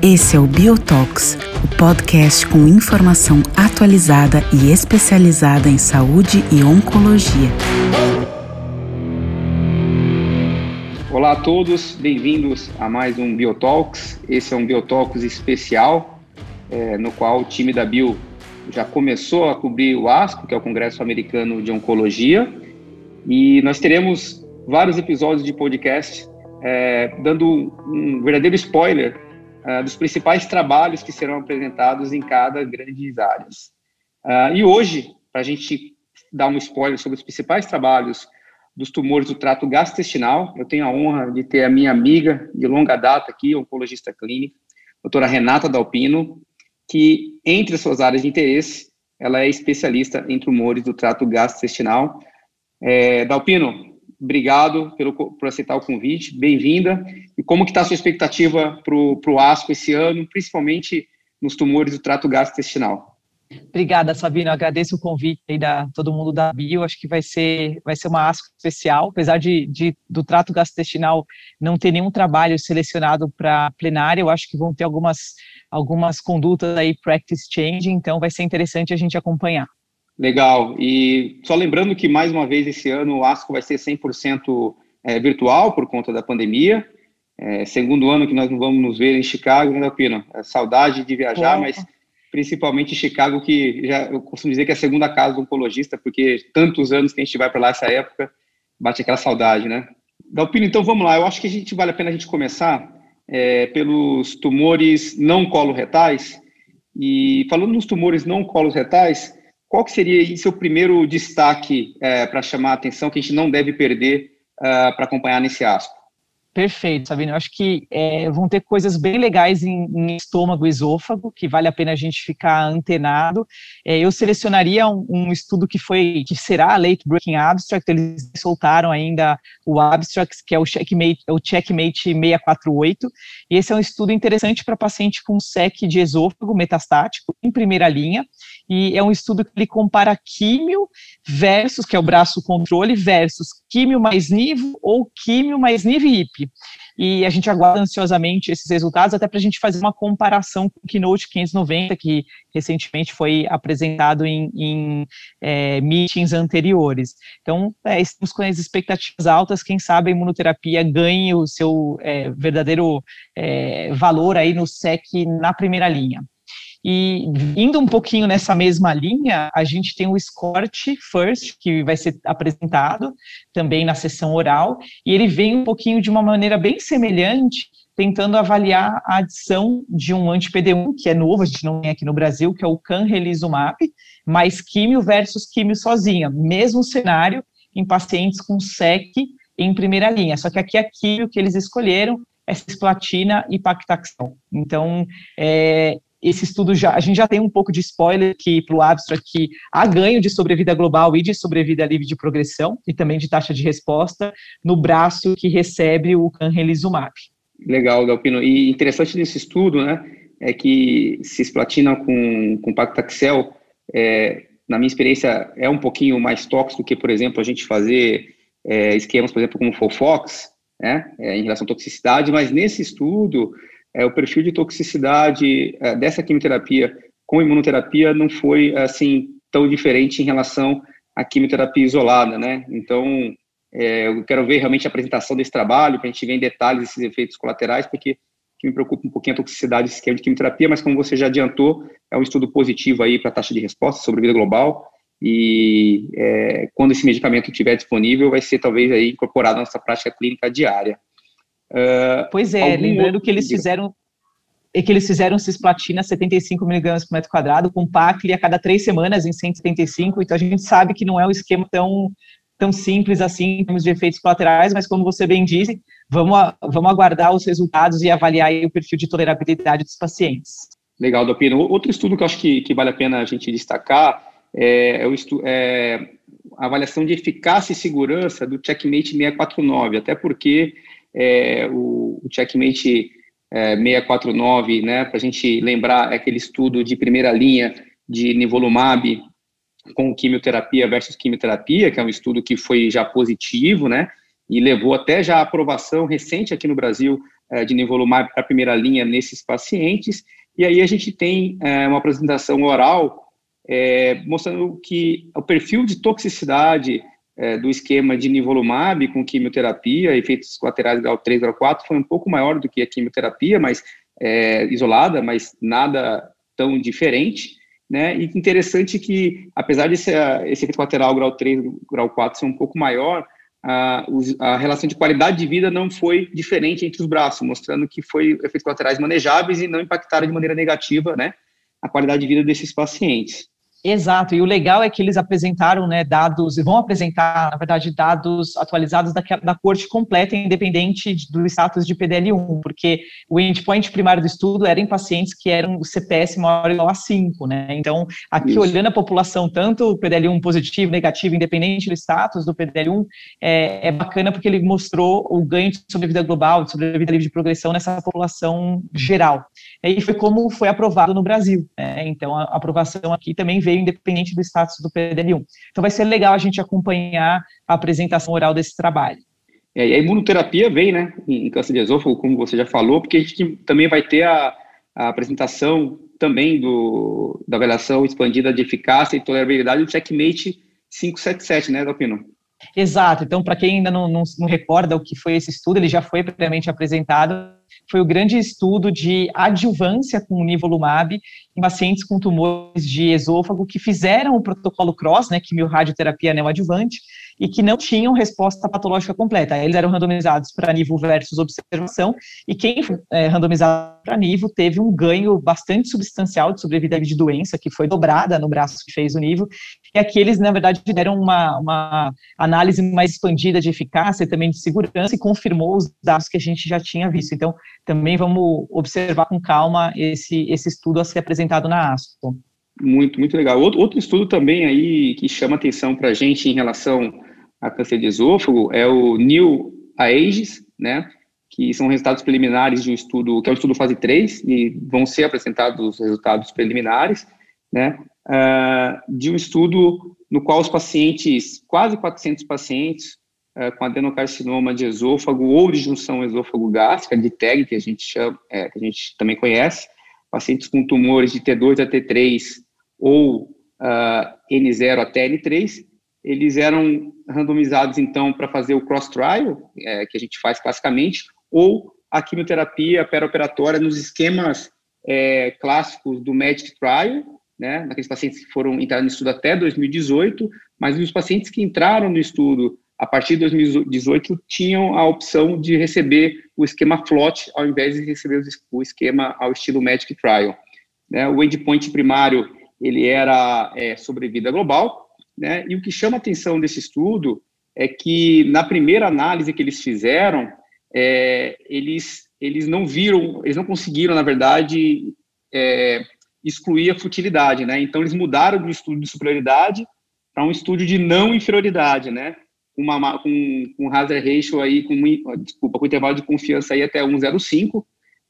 Esse é o Biotox, o podcast com informação atualizada e especializada em saúde e oncologia. Olá a todos, bem-vindos a mais um Biotalks. Esse é um Biotalks especial, é, no qual o time da Bio já começou a cobrir o ASCO, que é o Congresso Americano de Oncologia, e nós teremos vários episódios de podcast é, dando um verdadeiro spoiler uh, dos principais trabalhos que serão apresentados em cada grandes áreas. Uh, e hoje, para a gente dar um spoiler sobre os principais trabalhos dos tumores do trato gastrointestinal, eu tenho a honra de ter a minha amiga de longa data aqui, oncologista clínica, doutora Renata Dalpino, que, entre as suas áreas de interesse, ela é especialista em tumores do trato gastrointestinal. É, Dalpino, obrigado pelo, por aceitar o convite, bem-vinda. E como que está a sua expectativa para o ASCO esse ano, principalmente nos tumores do trato gastrointestinal? Obrigada, Sabina. Eu agradeço o convite aí da todo mundo da Bio. Acho que vai ser vai ser uma ASCO especial, apesar de, de do trato gastrointestinal não ter nenhum trabalho selecionado para plenária. Eu acho que vão ter algumas algumas condutas aí practice change. Então vai ser interessante a gente acompanhar. Legal. E só lembrando que, mais uma vez, esse ano o ASCO vai ser 100% é, virtual por conta da pandemia. É, segundo ano que nós não vamos nos ver em Chicago, né, Pino? É saudade de viajar, é. mas principalmente Chicago, que já, eu costumo dizer que é a segunda casa do oncologista, porque tantos anos que a gente vai para lá essa época, bate aquela saudade, né? Dalpino, então vamos lá. Eu acho que a gente vale a pena a gente começar é, pelos tumores não coloretais. E falando nos tumores não coloretais, qual que seria seu primeiro destaque é, para chamar a atenção que a gente não deve perder uh, para acompanhar nesse asco? Perfeito, Sabino. Eu acho que é, vão ter coisas bem legais em, em, estômago e esôfago, que vale a pena a gente ficar antenado. É, eu selecionaria um, um, estudo que foi, que será late breaking abstract, eles soltaram ainda o abstract, que é o checkmate, o checkmate 648, e esse é um estudo interessante para paciente com SEC de esôfago metastático, em primeira linha, e é um estudo que ele compara químio versus, que é o braço controle, versus químio mais nivo ou químio mais nivo e IP. E a gente aguarda ansiosamente esses resultados, até para a gente fazer uma comparação com o Keynote 590, que recentemente foi apresentado em, em é, meetings anteriores. Então, é, estamos com as expectativas altas, quem sabe a imunoterapia ganhe o seu é, verdadeiro é, valor aí no SEC na primeira linha. E indo um pouquinho nessa mesma linha, a gente tem o SCORT First, que vai ser apresentado também na sessão oral, e ele vem um pouquinho de uma maneira bem semelhante, tentando avaliar a adição de um anti-PD1, que é novo, a gente não tem aqui no Brasil, que é o canrelizumab, mais químio versus químio sozinha, mesmo cenário em pacientes com SEC em primeira linha, só que aqui a químio que eles escolheram é cisplatina e pactaxel. Então, é, esse estudo já, a gente já tem um pouco de spoiler que para o abstract que há ganho de sobrevida global e de sobrevida livre de progressão e também de taxa de resposta no braço que recebe o canrelizumab. Legal, Galpino. E interessante nesse estudo, né, é que cisplatina com, com pactaxel, é, na minha experiência, é um pouquinho mais tóxico que, por exemplo, a gente fazer é, esquemas, por exemplo, como Fofox, né, é, em relação à toxicidade, mas nesse estudo é, o perfil de toxicidade é, dessa quimioterapia com imunoterapia não foi assim tão diferente em relação à quimioterapia isolada, né? Então, é, eu quero ver realmente a apresentação desse trabalho, para a gente ver em detalhes esses efeitos colaterais, porque que me preocupa um pouquinho a toxicidade desse esquema de quimioterapia, mas como você já adiantou, é um estudo positivo aí para a taxa de resposta sobre vida global, e é, quando esse medicamento estiver disponível, vai ser talvez aí incorporado na nossa prática clínica diária. Uh, pois é, lembrando que eles fizeram é que eles fizeram cisplatina 75 miligramas por metro quadrado, com PACLI a cada três semanas em 175, então a gente sabe que não é um esquema tão, tão simples assim em termos de efeitos colaterais, mas como você bem disse, vamos, a, vamos aguardar os resultados e avaliar o perfil de tolerabilidade dos pacientes. Legal, Dopino. Outro estudo que eu acho que, que vale a pena a gente destacar é, é, o estu, é a avaliação de eficácia e segurança do Checkmate 649, até porque é, o, o Checkmate é, 649, né, para a gente lembrar, aquele estudo de primeira linha de nivolumab com quimioterapia versus quimioterapia, que é um estudo que foi já positivo, né? E levou até já a aprovação recente aqui no Brasil é, de nivolumab para primeira linha nesses pacientes. E aí a gente tem é, uma apresentação oral é, mostrando que o perfil de toxicidade é, do esquema de nivolumab com quimioterapia, efeitos colaterais grau 3, grau 4, foi um pouco maior do que a quimioterapia, mas é, isolada, mas nada tão diferente. Né? E interessante que, apesar desse esse efeito colateral grau 3, grau 4 ser um pouco maior, a, a, relação de qualidade de vida não foi diferente entre os braços, mostrando que foi efeitos colaterais manejáveis e não impactaram de maneira negativa né, a qualidade de vida desses pacientes. Exato, e o legal é que eles apresentaram né, dados, e vão apresentar, na verdade, dados atualizados da, da corte completa, independente do status de PDL1, porque o endpoint primário do estudo era em pacientes que eram CPS maior ou igual a 5, né? Então, aqui Isso. olhando a população, tanto o PDL1 positivo, negativo, independente do status do PDL1, é, é bacana porque ele mostrou o ganho de sobrevida global, de sobrevida livre de progressão nessa população geral. E foi como foi aprovado no Brasil, né? Então, a aprovação aqui também veio independente do status do PDL1. Então vai ser legal a gente acompanhar a apresentação oral desse trabalho. É, e a imunoterapia vem, né, em câncer de esôfago, como você já falou, porque a gente também vai ter a, a apresentação também do, da avaliação expandida de eficácia e tolerabilidade do checkmate 577, né, Dalpino? Exato. Então, para quem ainda não, não, não, recorda o que foi esse estudo, ele já foi previamente apresentado. Foi o grande estudo de adjuvância com nivolumab em pacientes com tumores de esôfago que fizeram o protocolo CROSS, né, quimio-radioterapia neoadjuvante, e que não tinham resposta patológica completa. Eles eram randomizados para nível versus observação, e quem foi é, randomizado para nível teve um ganho bastante substancial de sobrevida de doença, que foi dobrada no braço que fez o nível, e aqui eles, na verdade, deram uma, uma análise mais expandida de eficácia e também de segurança, e confirmou os dados que a gente já tinha visto. Então, também vamos observar com calma esse, esse estudo a ser apresentado na ASCO. Muito, muito legal. Outro, outro estudo também aí que chama atenção para a gente em relação a câncer de esôfago é o New Aegis, né, que são resultados preliminares de um estudo, que é um estudo fase 3, e vão ser apresentados os resultados preliminares, né, uh, de um estudo no qual os pacientes, quase 400 pacientes uh, com adenocarcinoma de esôfago ou de junção esôfago-gástrica, de TEG, que a gente chama, é, que a gente também conhece, pacientes com tumores de T2 a T3 ou uh, N0 até N3, eles eram randomizados, então, para fazer o cross-trial, é, que a gente faz classicamente, ou a quimioterapia perioperatória nos esquemas é, clássicos do MEDIC Trial, né, naqueles pacientes que foram entrar no estudo até 2018, mas os pacientes que entraram no estudo a partir de 2018 tinham a opção de receber o esquema FLOT ao invés de receber o esquema ao estilo MEDIC Trial. Né, o endpoint primário ele era é, sobrevida global, né? E o que chama a atenção desse estudo é que, na primeira análise que eles fizeram, é, eles, eles não viram, eles não conseguiram, na verdade, é, excluir a futilidade, né? Então, eles mudaram do estudo de superioridade para um estudo de não inferioridade, né? Uma, com, com hazard ratio aí, com, desculpa, com intervalo de confiança aí até 1,05,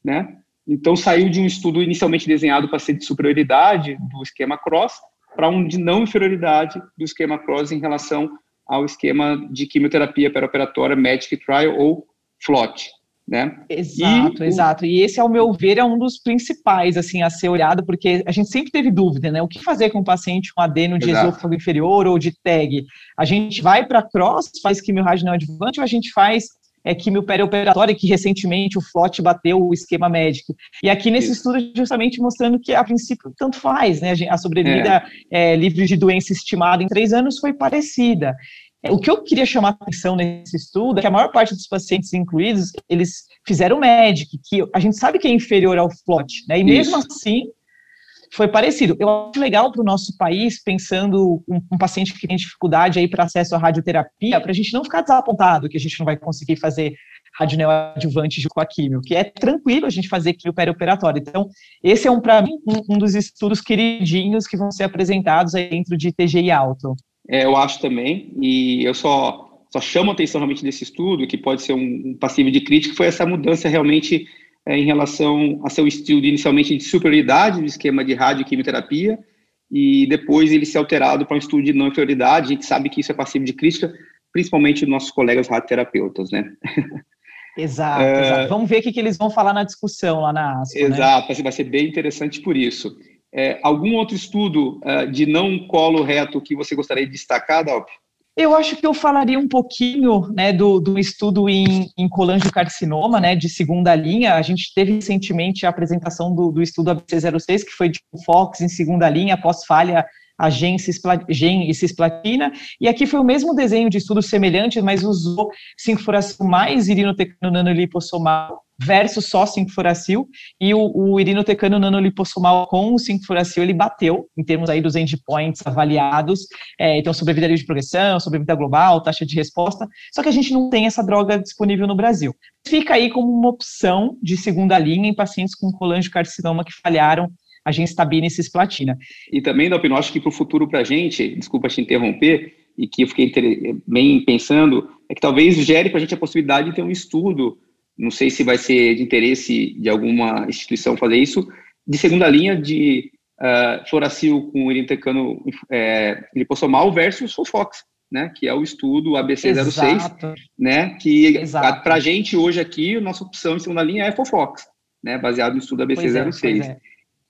né? Então, saiu de um estudo inicialmente desenhado para ser de superioridade, do esquema CROSS, para um de não inferioridade do esquema CROSS em relação ao esquema de quimioterapia perioperatória MEDIC Trial ou FLOT. Né? Exato, e exato. E esse, ao meu ver, é um dos principais assim a ser olhado, porque a gente sempre teve dúvida, né? O que fazer com um paciente com adeno de exato. esôfago inferior ou de TEG? A gente vai para cross, faz não adjuvante, ou a gente faz é, quimio perioperatória, que recentemente o FLOT bateu o esquema médico. E aqui nesse Isso. estudo, justamente mostrando que, a princípio, tanto faz, né? A sobrevida é. É, livre de doença estimada em três anos foi parecida. É, o que eu queria chamar atenção nesse estudo é que a maior parte dos pacientes incluídos, eles fizeram MEDIC, que a gente sabe que é inferior ao FLOT, né? E mesmo Isso. assim, foi parecido. Eu acho legal para o nosso país, pensando um, um, paciente que tem dificuldade aí para acesso à radioterapia, para a gente não ficar desapontado que a gente não vai conseguir fazer radioneoadjuvante com a químio, que é tranquilo a gente fazer químio perioperatório. Então, esse é, um, para mim, um, um, dos estudos queridinhos que vão ser apresentados aí dentro de TGI alto. É, eu acho também, e eu só, só chamo a atenção realmente desse estudo, que pode ser um, passivo de crítica, foi essa mudança realmente em relação a seu estilo de, inicialmente de superioridade do esquema de radioquimioterapia e depois ele ser alterado para um estudo de não inferioridade. A gente sabe que isso é passivo de crítica, principalmente dos nossos colegas radioterapeutas, né? Exato, é... exato. Vamos ver o que, que, eles vão falar na discussão lá na ASCO, né? Exato, né? vai ser bem interessante por isso. É, algum outro estudo uh, de não colo reto que você gostaria de destacar, Dalp? Eu acho que eu falaria um pouquinho né, do, do estudo em, em colangiocarcinoma, né, de segunda linha. A gente teve recentemente a apresentação do, do estudo ABC06, que foi de Fox em segunda linha, após falha a gen, e cisplatina, e aqui foi o mesmo desenho de estudo semelhante, mas usou 5-furacil mais irinotecano nanolipossomal versus só 5-furacil, e o, o irinotecano nanolipossomal com o 5-furacil, ele bateu, em termos aí dos endpoints avaliados, é, então sobrevida de progressão, sobrevida global, taxa de resposta, só que a gente não tem essa droga disponível no Brasil. Fica aí como uma opção de segunda linha em pacientes com colangiocarcinoma que falharam a gencitabina e cisplatina. E também, Dalpino, acho que para o futuro para a gente, desculpa te interromper, e que eu fiquei bem pensando, é que talvez gere para a gente a possibilidade de ter um estudo, não sei se vai ser de interesse de alguma instituição fazer isso, de segunda linha de uh, fluoracil com irintecano é, lipossomal versus Sulfox, né, que é o estudo ABC06, Exato. né, que para a gente hoje aqui, a nossa opção em segunda linha é Fofox, né, baseado no estudo ABC06. É,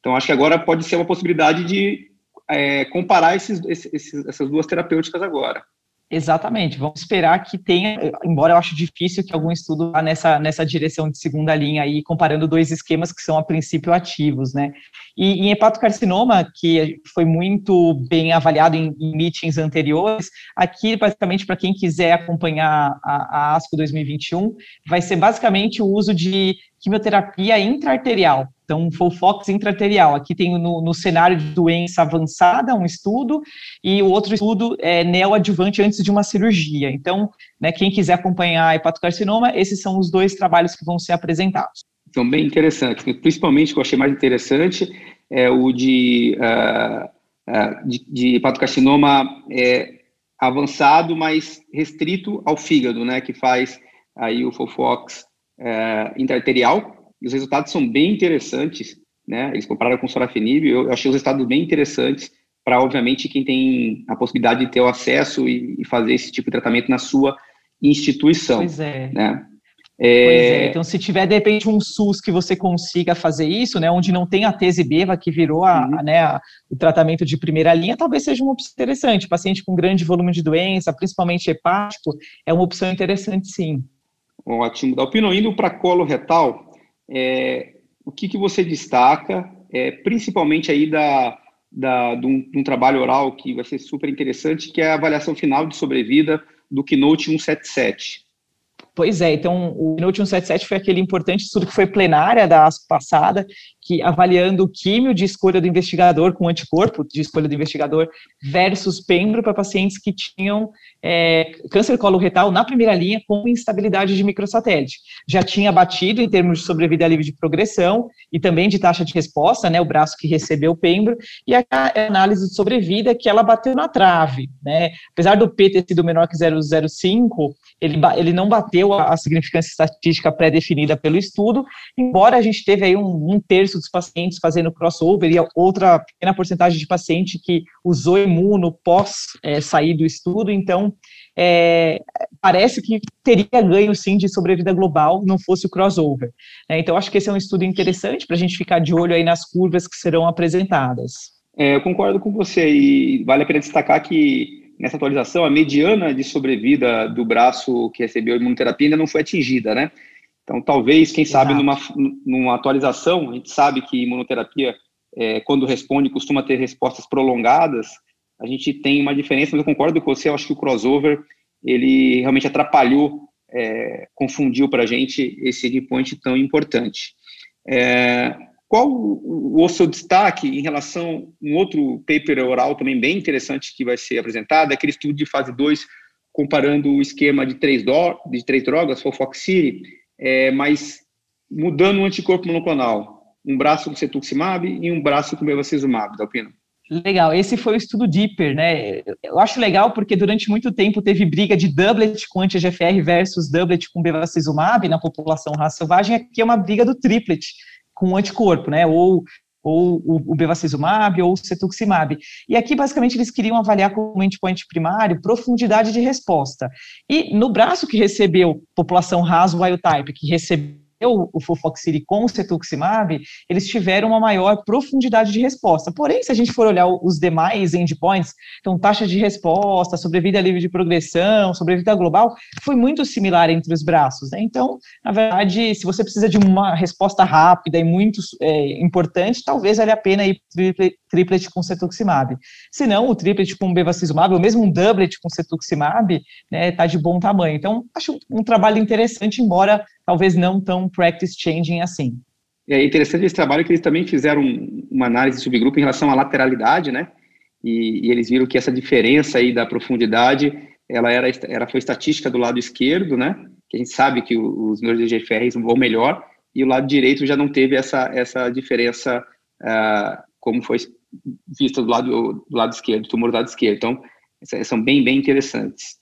então, acho que agora pode ser uma possibilidade de é, comparar esses, esses, essas duas terapêuticas agora. Exatamente, vamos esperar que tenha, embora eu acho difícil que algum estudo vá nessa, nessa direção de segunda linha aí, comparando dois esquemas que são a princípio ativos, né? E em hepatocarcinoma, que foi muito bem avaliado em, em meetings anteriores, aqui, basicamente, para quem quiser acompanhar a, a ASCO 2021, vai ser basicamente o uso de quimioterapia intraarterial, então, foi o Fox intraarterial. Aqui tem no, no, cenário de doença avançada um estudo e o outro estudo é neoadjuvante antes de uma cirurgia. Então, né, quem quiser acompanhar hepatocarcinoma, esses são os dois trabalhos que vão ser apresentados. São bem interessantes. Principalmente, o que eu achei mais interessante é o de, uh, uh, de, de hepatocarcinoma é, avançado, mas restrito ao fígado, né, que faz aí o Fofox uh, intraarterial, e os resultados são bem interessantes, né? Eles compararam com o sorafenib, eu achei os resultados bem interessantes para, obviamente, quem tem a possibilidade de ter o acesso e, e, fazer esse tipo de tratamento na sua instituição. Pois é. Né? É... Pois é, então se tiver de repente um SUS que você consiga fazer isso, né, onde não tem a tesibeva que virou a, uhum. a, né, a, o tratamento de primeira linha, talvez seja uma opção interessante. Paciente com grande volume de doença, principalmente hepático, é uma opção interessante sim. Ótimo. Dalpino, indo para colo retal, é, o que, que você destaca, é, principalmente aí da, da, de, um, de um trabalho oral que vai ser super interessante, que é a avaliação final de sobrevida do Keynote 177. Pois é, então o Keynote 177 foi aquele importante estudo que foi plenária da ASCO passada, que avaliando o químio de escolha do investigador com anticorpo de escolha do investigador versus pembro para pacientes que tinham é, câncer coloretal na primeira linha com instabilidade de microsatélite. Já tinha batido em termos de sobrevida livre de progressão e também de taxa de resposta, né, o braço que recebeu o pembro, e a análise de sobrevida que ela bateu na trave, né, apesar do P ter sido menor que 0,05, ele, ele não bateu a, a significância estatística pré-definida pelo estudo, embora a gente teve aí um, um terço dos pacientes fazendo crossover e outra pequena porcentagem de paciente que usou imuno pós é, sair do estudo, então é, parece que teria ganho sim de sobrevida global não fosse o crossover. É, então acho que esse é um estudo interessante para a gente ficar de olho aí nas curvas que serão apresentadas. É, eu concordo com você e vale a pena destacar que nessa atualização a mediana de sobrevida do braço que recebeu imunoterapia ainda não foi atingida, né? Então, talvez, quem Exato. sabe, numa, numa atualização, a gente sabe que imunoterapia, é, quando responde, costuma ter respostas prolongadas, a gente tem uma diferença, mas eu concordo com você, eu acho que o crossover, ele realmente atrapalhou, é, confundiu para a gente esse endpoint tão importante. É, qual o, o seu destaque em relação a um outro paper oral também bem interessante que vai ser apresentado, é aquele estudo de fase 2, comparando o esquema de três, do, de três drogas, Fofoxiri, é, mas mudando o anticorpo monoclonal, um braço com cetuximab e um braço com bevacizumab, da opinião. Legal, esse foi o estudo Deeper, né? Eu acho legal porque durante muito tempo teve briga de doublet com anti-GFR versus doublet com bevacizumab na população raça selvagem, aqui é uma briga do triplet com anticorpo, né? Ou ou o, o bevacizumab, ou o cetuximab. E aqui, basicamente, eles queriam avaliar como endpoint primário profundidade de resposta. E no braço que recebeu população raso wild type, que recebeu o Fulfoxiri com o cetuximab, eles tiveram uma maior profundidade de resposta. Porém, se a gente for olhar os demais endpoints, então taxa de resposta, sobrevida livre de progressão, sobrevida global, foi muito similar entre os braços. Né? Então, na verdade, se você precisa de uma resposta rápida e muito é, importante, talvez valha a pena ir triplet com cetuximab. Se não, o triplet com bevacizumab, ou mesmo um doublet com cetuximab, está né, tá de bom tamanho. Então, acho um trabalho interessante, embora talvez não tão practice changing assim. É interessante esse trabalho que eles também fizeram uma análise de subgrupo em relação à lateralidade, né? E, e, eles viram que essa diferença aí da profundidade, ela era, era foi estatística do lado esquerdo, né? Que a gente sabe que os números de GFR vão melhor e o lado direito já não teve essa essa diferença uh, como foi vista do lado do lado esquerdo, do tumor do lado esquerdo. Então, são bem bem interessantes.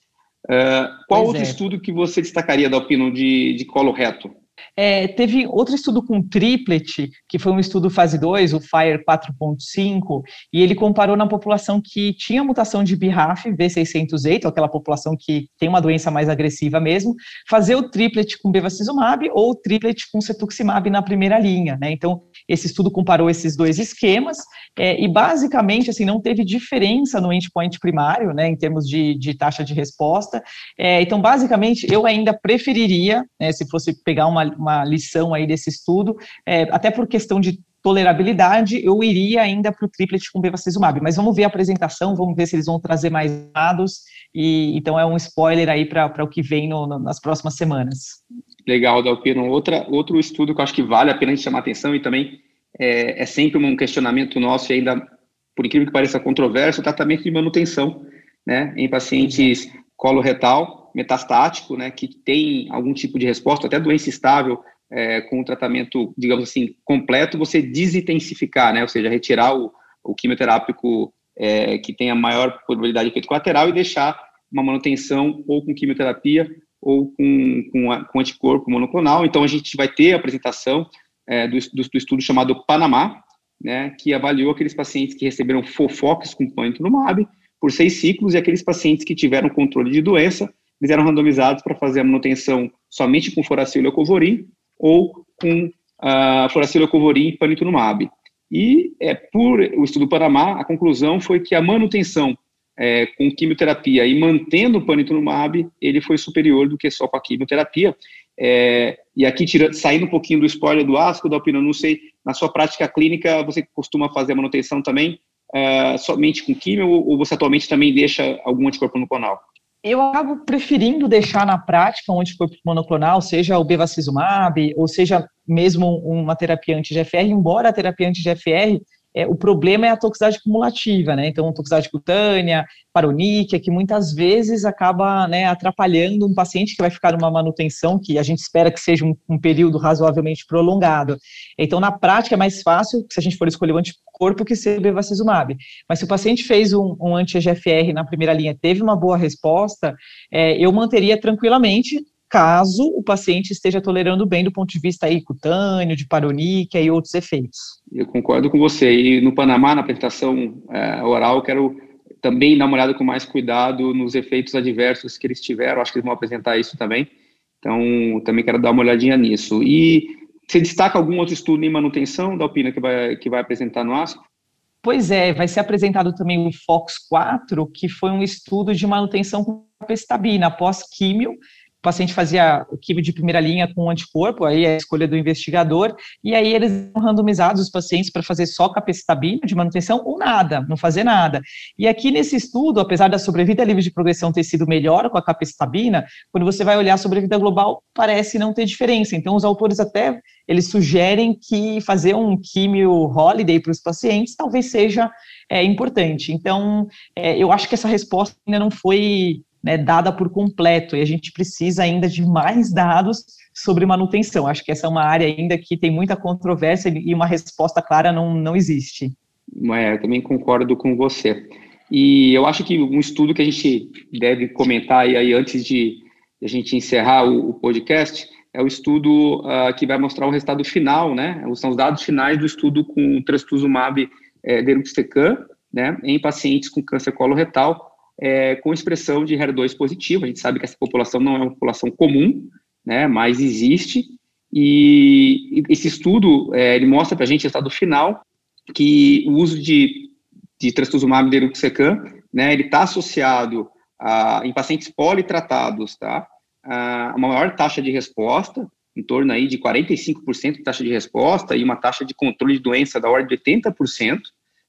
Uh, qual pois outro é. estudo que você destacaria da opinião de, de colo reto? É, teve outro estudo com triplet, que foi um estudo fase 2, o FIRE 4.5, e ele comparou na população que tinha mutação de BRAF V608, aquela população que tem uma doença mais agressiva mesmo, fazer o triplet com bevacizumab ou o triplet com cetuximab na primeira linha, né? Então, esse estudo comparou esses dois esquemas, é, e basicamente, assim, não teve diferença no endpoint primário, né, em termos de, de taxa de resposta. É, então, basicamente, eu ainda preferiria, né, se fosse pegar uma uma lição aí desse estudo, é, até por questão de tolerabilidade, eu iria ainda para o triplet com bevacizumab, mas vamos ver a apresentação, vamos ver se eles vão trazer mais dados, e então é um spoiler aí para o que vem no, no, nas próximas semanas. Legal, Dalpino. Outra, outro estudo que eu acho que vale a pena a gente chamar atenção e também é, é sempre um questionamento nosso e ainda, por incrível que pareça controverso, o tratamento de manutenção, né, em pacientes coloretal, metastático, né, que tem algum tipo de resposta, até doença estável, é, com o tratamento, digamos assim, completo, você desintensificar, né, ou seja, retirar o, o quimioterápico é, que tem a maior probabilidade de efeito colateral e deixar uma manutenção ou com quimioterapia ou com, com, a, com anticorpo monoclonal. Então, a gente vai ter a apresentação é, do, do, do, estudo chamado Panamá, né, que avaliou aqueles pacientes que receberam Fofox com panitumumab por seis ciclos e aqueles pacientes que tiveram controle de doença eles eram randomizados para fazer a manutenção somente com furacilo covorim ou com uh, furacilo covorim e panitumumab. E é, por o estudo Panamá, a conclusão foi que a manutenção é, com quimioterapia e mantendo o panitumumab, ele foi superior do que só com a quimioterapia. É, e aqui, tirando, saindo um pouquinho do spoiler do ASCO, da opinião, não sei, na sua prática clínica, você costuma fazer a manutenção também uh, somente com quimio ou você atualmente também deixa algum anticorpo no canal? Eu acabo preferindo deixar na prática um anticorpo monoclonal, seja o bevacizumab, ou seja mesmo uma terapia anti-GFR, embora a terapia anti-GFR é, o problema é a toxicidade cumulativa, né? Então, toxicidade cutânea, paroníquia, que muitas vezes acaba né, atrapalhando um paciente que vai ficar numa manutenção que a gente espera que seja um, um, período razoavelmente prolongado. Então, na prática, é mais fácil, se a gente for escolher o anticorpo, que ser bevacizumab. Mas se o paciente fez um, um anti-GFR na primeira linha, teve uma boa resposta, é, eu manteria tranquilamente caso o paciente esteja tolerando bem do ponto de vista aí, cutâneo, de paroníquia e outros efeitos. Eu concordo com você. E no Panamá, na apresentação é, oral, quero também dar uma olhada com mais cuidado nos efeitos adversos que eles tiveram. Acho que eles vão apresentar isso também. Então, também quero dar uma olhadinha nisso. E você destaca algum outro estudo em manutenção da Alpina que vai, que vai apresentar no ASCO? Pois é, vai ser apresentado também o FOX4, que foi um estudo de manutenção com capecitabina pós-químio, paciente fazia o quimio de primeira linha com anticorpo, aí é a escolha do investigador, e aí eles são randomizados os pacientes para fazer só capecitabina de manutenção ou nada, não fazer nada. E aqui nesse estudo, apesar da sobrevida livre de progressão ter sido melhor com a capecitabina, quando você vai olhar a sobrevida global, parece não ter diferença. Então, os autores até, eles sugerem que fazer um químio holiday para os pacientes talvez seja é, importante. Então, é, eu acho que essa resposta ainda não foi né, dada por completo, e a gente precisa ainda de mais dados sobre manutenção. Acho que essa é uma área ainda que tem muita controvérsia e uma resposta clara não, não existe. É, eu também concordo com você. E eu acho que um estudo que a gente deve comentar aí, aí antes de a gente encerrar o, o podcast é o estudo uh, que vai mostrar o resultado final, né? São os dados finais do estudo com trastuzumab é, deruxtecan, né? Em pacientes com câncer coloretal é, com expressão de HER2 positivo. A gente sabe que essa população não é uma população comum, né? Mas existe. E esse estudo é, ele mostra para a gente resultado final que o uso de, de trastuzumab deruxtecan, né? Ele está associado a, em pacientes politratados, tá? a uma maior taxa de resposta, em torno aí de 45% de taxa de resposta e uma taxa de controle de doença da ordem de 80%,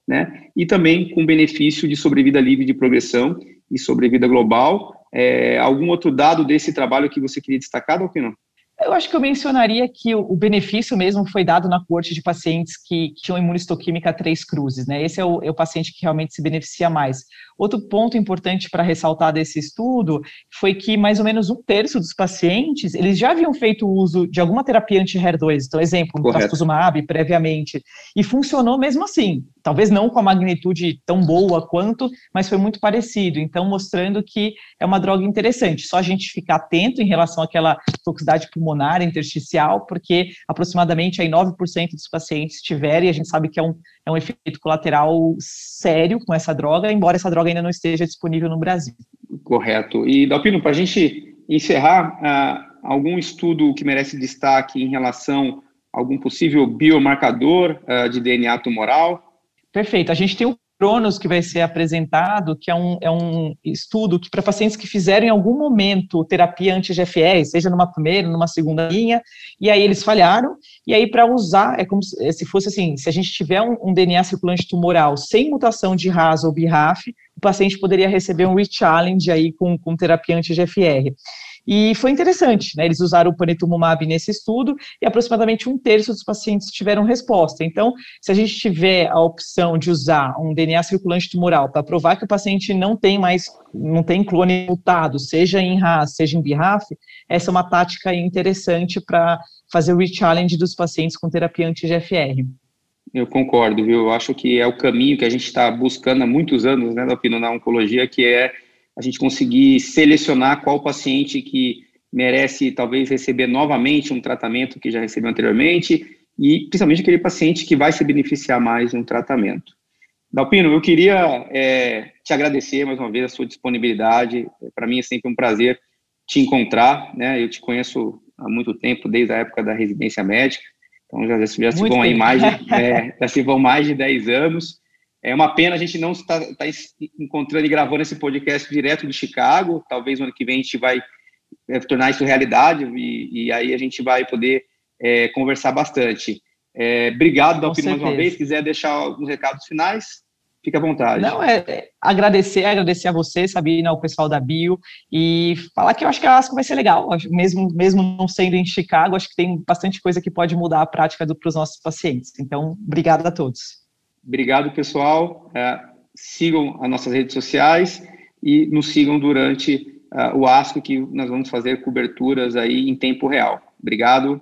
né? E também com benefício de sobrevida livre de progressão e sobrevida global. É, algum outro dado desse trabalho que você queria destacar, Dalpino? Eu acho que eu mencionaria que o, benefício mesmo foi dado na corte de pacientes que, que tinham imunistoquímica três cruzes, né? Esse é o, é o paciente que realmente se beneficia mais. Outro ponto importante para ressaltar desse estudo foi que mais ou menos um terço dos pacientes, eles já haviam feito uso de alguma terapia anti-HER2, então, exemplo, no trastuzumab previamente, e funcionou mesmo assim. Talvez não com a magnitude tão boa quanto, mas foi muito parecido. Então, mostrando que é uma droga interessante. Só a gente ficar atento em relação àquela toxicidade pulmonar intersticial, porque aproximadamente aí 9% dos pacientes tiverem, e a gente sabe que é um, é um efeito colateral sério com essa droga, embora essa droga ainda não esteja disponível no Brasil. Correto. E, Dalpino, para a gente encerrar, uh, algum estudo que merece destaque em relação a algum possível biomarcador uh, de DNA tumoral? Perfeito. A gente tem o Cronos que vai ser apresentado, que é um, é um estudo que para pacientes que fizeram em algum momento terapia anti-GFR, seja numa primeira, numa segunda linha, e aí eles falharam, e aí para usar, é como se, fosse assim, se a gente tiver um, um DNA circulante tumoral sem mutação de RAS ou BRAF, o paciente poderia receber um re-challenge aí com, com terapia anti-GFR. E foi interessante, né? Eles usaram o panitumumab nesse estudo e aproximadamente um terço dos pacientes tiveram resposta. Então, se a gente tiver a opção de usar um DNA circulante tumoral para provar que o paciente não tem mais, não tem clone mutado, seja em RAS, seja em BRAF, essa é uma tática interessante para fazer o re-challenge dos pacientes com terapia anti-GFR. Eu concordo, viu? Eu acho que é o caminho que a gente está buscando há muitos anos, né, Dalpino, na oncologia, que é a gente conseguir selecionar qual paciente que merece talvez receber novamente um tratamento que já recebeu anteriormente e principalmente aquele paciente que vai se beneficiar mais de um tratamento. Dalpino, eu queria é, te agradecer mais uma vez a sua disponibilidade. Para mim é sempre um prazer te encontrar, né? Eu te conheço há muito tempo, desde a época da residência médica, então já, já se vão aí mais de, é, já se vão mais de 10 anos. É uma pena a gente não estar tá, tá encontrando e gravando esse podcast direto de Chicago. Talvez no ano que vem a gente vai é, tornar isso realidade e, e, aí a gente vai poder é, conversar bastante. É, obrigado, Dalpino, mais uma vez. Se quiser deixar alguns recados finais, fique à vontade. Não, é, é, agradecer, agradecer a você, Sabina, ao pessoal da Bio, e falar que eu acho que a ASCO vai ser legal, mesmo, mesmo não sendo em Chicago, acho que tem bastante coisa que pode mudar a prática para os nossos pacientes. Então, obrigado a todos. Obrigado, pessoal. É, sigam as nossas redes sociais e nos sigam durante uh, o ASCO, que nós vamos fazer coberturas aí em tempo real. Obrigado.